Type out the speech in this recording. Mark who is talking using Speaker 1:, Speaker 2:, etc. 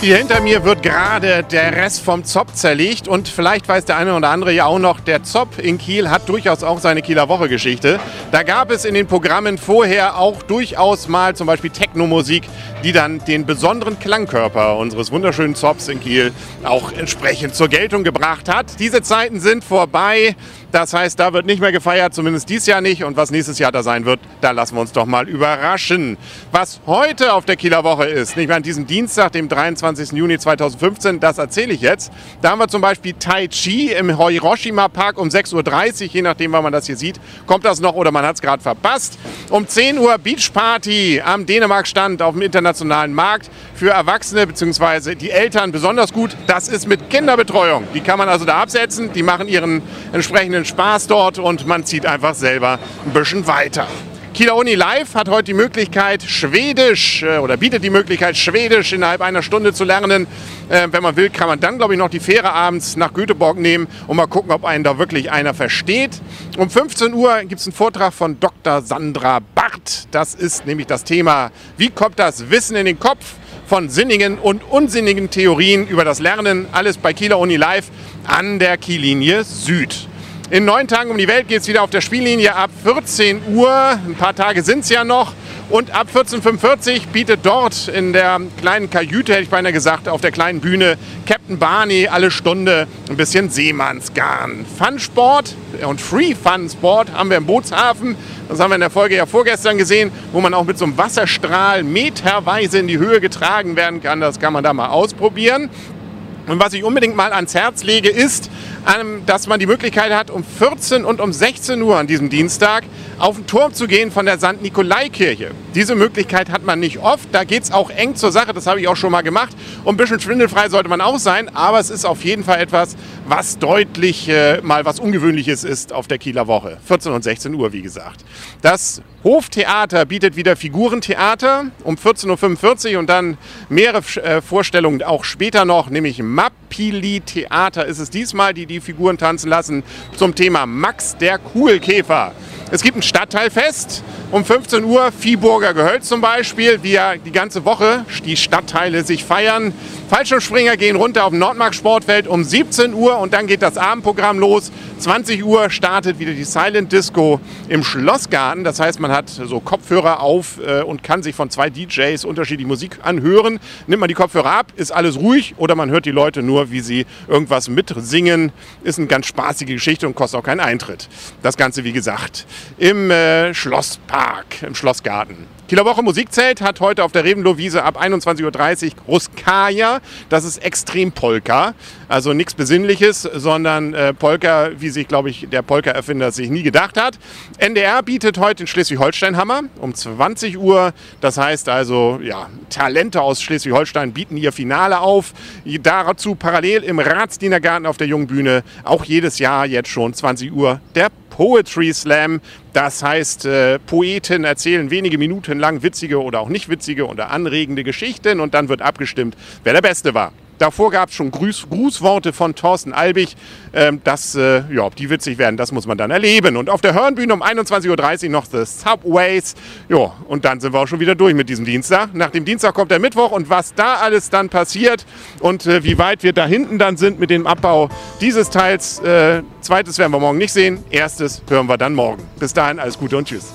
Speaker 1: Hier hinter mir wird gerade der Rest vom Zopp zerlegt und vielleicht weiß der eine oder andere ja auch noch, der Zopp in Kiel hat durchaus auch seine Kieler Woche-Geschichte. Da gab es in den Programmen vorher auch durchaus mal zum Beispiel Techno-Musik, die dann den besonderen Klangkörper unseres wunderschönen Zopps in Kiel auch entsprechend zur Geltung gebracht hat. Diese Zeiten sind vorbei. Das heißt, da wird nicht mehr gefeiert, zumindest dieses Jahr nicht. Und was nächstes Jahr da sein wird, da lassen wir uns doch mal überraschen. Was heute auf der Kieler Woche ist, nicht mehr an diesem Dienstag, dem 23. Juni 2015, das erzähle ich jetzt. Da haben wir zum Beispiel Tai Chi im Hiroshima Park um 6.30 Uhr, je nachdem, wann man das hier sieht. Kommt das noch oder man hat es gerade verpasst. Um 10 Uhr Beach Party am Dänemark-Stand auf dem internationalen Markt für Erwachsene bzw. die Eltern besonders gut. Das ist mit Kinderbetreuung. Die kann man also da absetzen. Die machen ihren entsprechenden einen Spaß dort und man zieht einfach selber ein bisschen weiter. Kieler Uni Live hat heute die Möglichkeit, Schwedisch äh, oder bietet die Möglichkeit, Schwedisch innerhalb einer Stunde zu lernen. Äh, wenn man will, kann man dann, glaube ich, noch die Fähre abends nach Göteborg nehmen und mal gucken, ob einen da wirklich einer versteht. Um 15 Uhr gibt es einen Vortrag von Dr. Sandra Barth. Das ist nämlich das Thema, wie kommt das Wissen in den Kopf? von sinnigen und unsinnigen Theorien über das Lernen. Alles bei Kieler Uni Live an der Kiellinie Süd. In neun Tagen um die Welt geht es wieder auf der Spiellinie ab 14 Uhr. Ein paar Tage sind es ja noch. Und ab 14.45 Uhr bietet dort in der kleinen Kajüte, hätte ich beinahe gesagt, auf der kleinen Bühne Captain Barney alle Stunde ein bisschen Seemannsgarn. Fun-Sport und Free-Fun-Sport haben wir im Bootshafen. Das haben wir in der Folge ja vorgestern gesehen, wo man auch mit so einem Wasserstrahl meterweise in die Höhe getragen werden kann. Das kann man da mal ausprobieren. Und was ich unbedingt mal ans Herz lege, ist, dass man die Möglichkeit hat, um 14 und um 16 Uhr an diesem Dienstag auf den Turm zu gehen von der St. Nikolai-Kirche. Diese Möglichkeit hat man nicht oft. Da geht es auch eng zur Sache. Das habe ich auch schon mal gemacht. Und ein bisschen schwindelfrei sollte man auch sein. Aber es ist auf jeden Fall etwas, was deutlich äh, mal was Ungewöhnliches ist auf der Kieler Woche. 14 und 16 Uhr, wie gesagt. Das Hoftheater bietet wieder Figurentheater um 14.45 Uhr und dann mehrere äh, Vorstellungen auch später noch, nämlich Mappili Theater ist es diesmal, die die Figuren tanzen lassen zum Thema Max der Kugelkäfer. Es gibt ein Stadtteilfest um 15 Uhr, Viehburger Gehölz zum Beispiel, wie ja die ganze Woche die Stadtteile sich feiern. Fallschirmspringer gehen runter auf dem Nordmark Sportfeld um 17 Uhr und dann geht das Abendprogramm los. 20 Uhr startet wieder die Silent Disco im Schlossgarten. Das heißt, man hat so Kopfhörer auf äh, und kann sich von zwei DJs unterschiedliche Musik anhören. Nimmt man die Kopfhörer ab, ist alles ruhig oder man hört die Leute nur, wie sie irgendwas mitsingen. Ist eine ganz spaßige Geschichte und kostet auch keinen Eintritt. Das Ganze, wie gesagt, im äh, Schlosspark, im Schlossgarten. Kieler Woche Musikzelt hat heute auf der Revenlow-Wiese ab 21.30 Uhr Ruskaya. Das ist Extrem-Polka. Also nichts Besinnliches, sondern äh, Polka, wie sich, glaube ich, der Polka-Erfinder sich nie gedacht hat. NDR bietet heute den Schleswig-Holstein-Hammer um 20 Uhr. Das heißt also, ja, Talente aus Schleswig-Holstein bieten ihr Finale auf. Dazu parallel im Ratsdienergarten auf der Jungen Bühne auch jedes Jahr jetzt schon 20 Uhr der Poetry Slam. Das heißt, äh, Poeten erzählen wenige Minuten lang witzige oder auch nicht witzige oder anregende Geschichten und dann wird abgestimmt, wer der Beste war. Davor gab es schon Gruß, Grußworte von Thorsten Albig. Ähm, das, äh, ja, die witzig werden, das muss man dann erleben. Und auf der Hörnbühne um 21.30 Uhr noch The Subways. Ja, und dann sind wir auch schon wieder durch mit diesem Dienstag. Nach dem Dienstag kommt der Mittwoch und was da alles dann passiert und äh, wie weit wir da hinten dann sind mit dem Abbau dieses Teils. Äh, zweites werden wir morgen nicht sehen. Erstes hören wir dann morgen. Bis dahin alles Gute und Tschüss.